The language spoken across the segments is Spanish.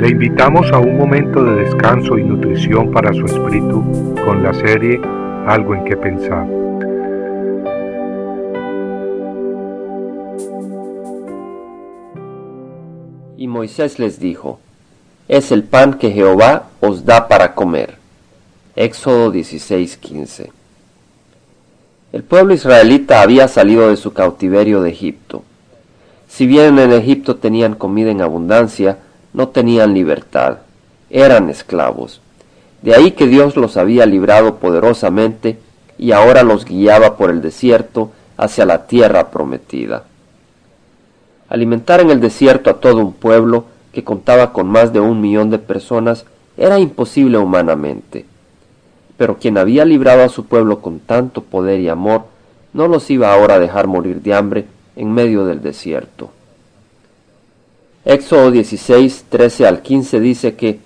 Le invitamos a un momento de descanso y nutrición para su espíritu con la serie Algo en que pensar. Y Moisés les dijo, es el pan que Jehová os da para comer. Éxodo 16:15 El pueblo israelita había salido de su cautiverio de Egipto. Si bien en Egipto tenían comida en abundancia, no tenían libertad, eran esclavos. De ahí que Dios los había librado poderosamente y ahora los guiaba por el desierto hacia la tierra prometida. Alimentar en el desierto a todo un pueblo que contaba con más de un millón de personas era imposible humanamente. Pero quien había librado a su pueblo con tanto poder y amor, no los iba ahora a dejar morir de hambre en medio del desierto. Éxodo 16, 13 al 15 dice que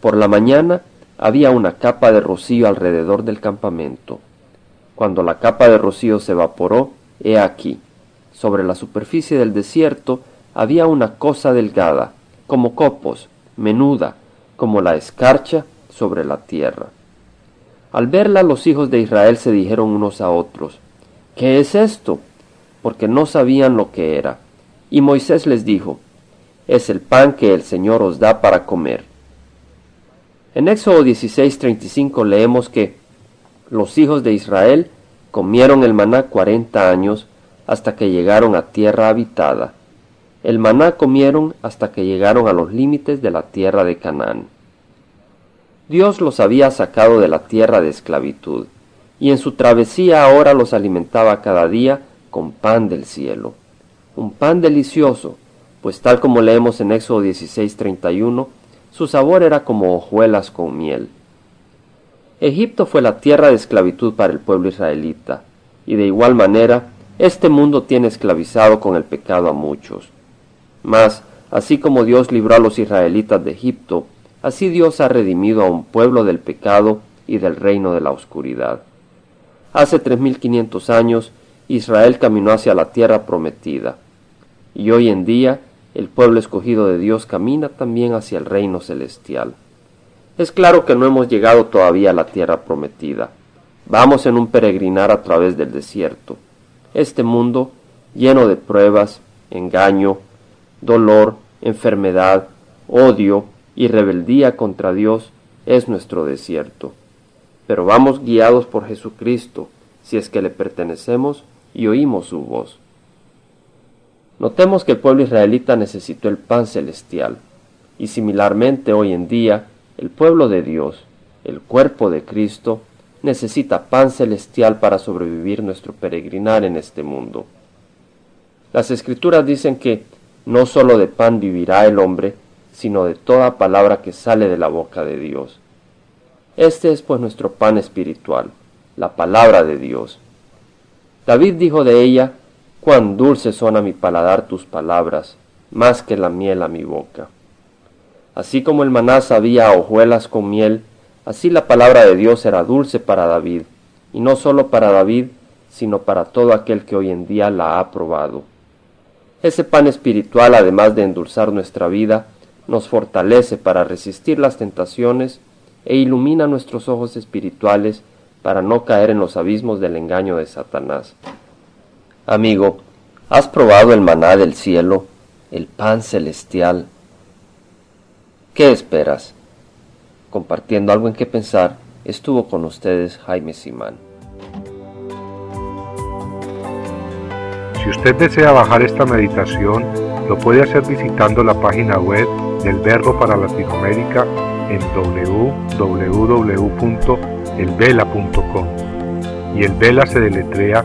por la mañana había una capa de rocío alrededor del campamento. Cuando la capa de rocío se evaporó, he aquí, sobre la superficie del desierto había una cosa delgada, como copos, menuda, como la escarcha sobre la tierra. Al verla los hijos de Israel se dijeron unos a otros, ¿qué es esto? Porque no sabían lo que era. Y Moisés les dijo, es el pan que el Señor os da para comer. En Éxodo 16:35 leemos que los hijos de Israel comieron el maná cuarenta años hasta que llegaron a tierra habitada. El maná comieron hasta que llegaron a los límites de la tierra de Canaán. Dios los había sacado de la tierra de esclavitud, y en su travesía ahora los alimentaba cada día con pan del cielo, un pan delicioso pues tal como leemos en Éxodo 16:31, su sabor era como hojuelas con miel. Egipto fue la tierra de esclavitud para el pueblo israelita, y de igual manera, este mundo tiene esclavizado con el pecado a muchos. Mas, así como Dios libró a los israelitas de Egipto, así Dios ha redimido a un pueblo del pecado y del reino de la oscuridad. Hace tres mil quinientos años, Israel caminó hacia la tierra prometida, y hoy en día el pueblo escogido de Dios camina también hacia el reino celestial. Es claro que no hemos llegado todavía a la tierra prometida. Vamos en un peregrinar a través del desierto. Este mundo, lleno de pruebas, engaño, dolor, enfermedad, odio y rebeldía contra Dios, es nuestro desierto. Pero vamos guiados por Jesucristo, si es que le pertenecemos y oímos su voz. Notemos que el pueblo israelita necesitó el pan celestial, y similarmente hoy en día el pueblo de Dios, el cuerpo de Cristo, necesita pan celestial para sobrevivir nuestro peregrinar en este mundo. Las escrituras dicen que no sólo de pan vivirá el hombre, sino de toda palabra que sale de la boca de Dios. Este es pues nuestro pan espiritual, la palabra de Dios. David dijo de ella, Cuán dulces son a mi paladar tus palabras, más que la miel a mi boca. Así como el maná sabía hojuelas con miel, así la palabra de Dios era dulce para David, y no sólo para David, sino para todo aquel que hoy en día la ha probado. Ese pan espiritual, además de endulzar nuestra vida, nos fortalece para resistir las tentaciones e ilumina nuestros ojos espirituales para no caer en los abismos del engaño de Satanás. Amigo, ¿has probado el maná del cielo, el pan celestial? ¿Qué esperas? Compartiendo algo en qué pensar, estuvo con ustedes Jaime Simán. Si usted desea bajar esta meditación, lo puede hacer visitando la página web del Verbo para Latinoamérica en www.elvela.com. Y el Vela se deletrea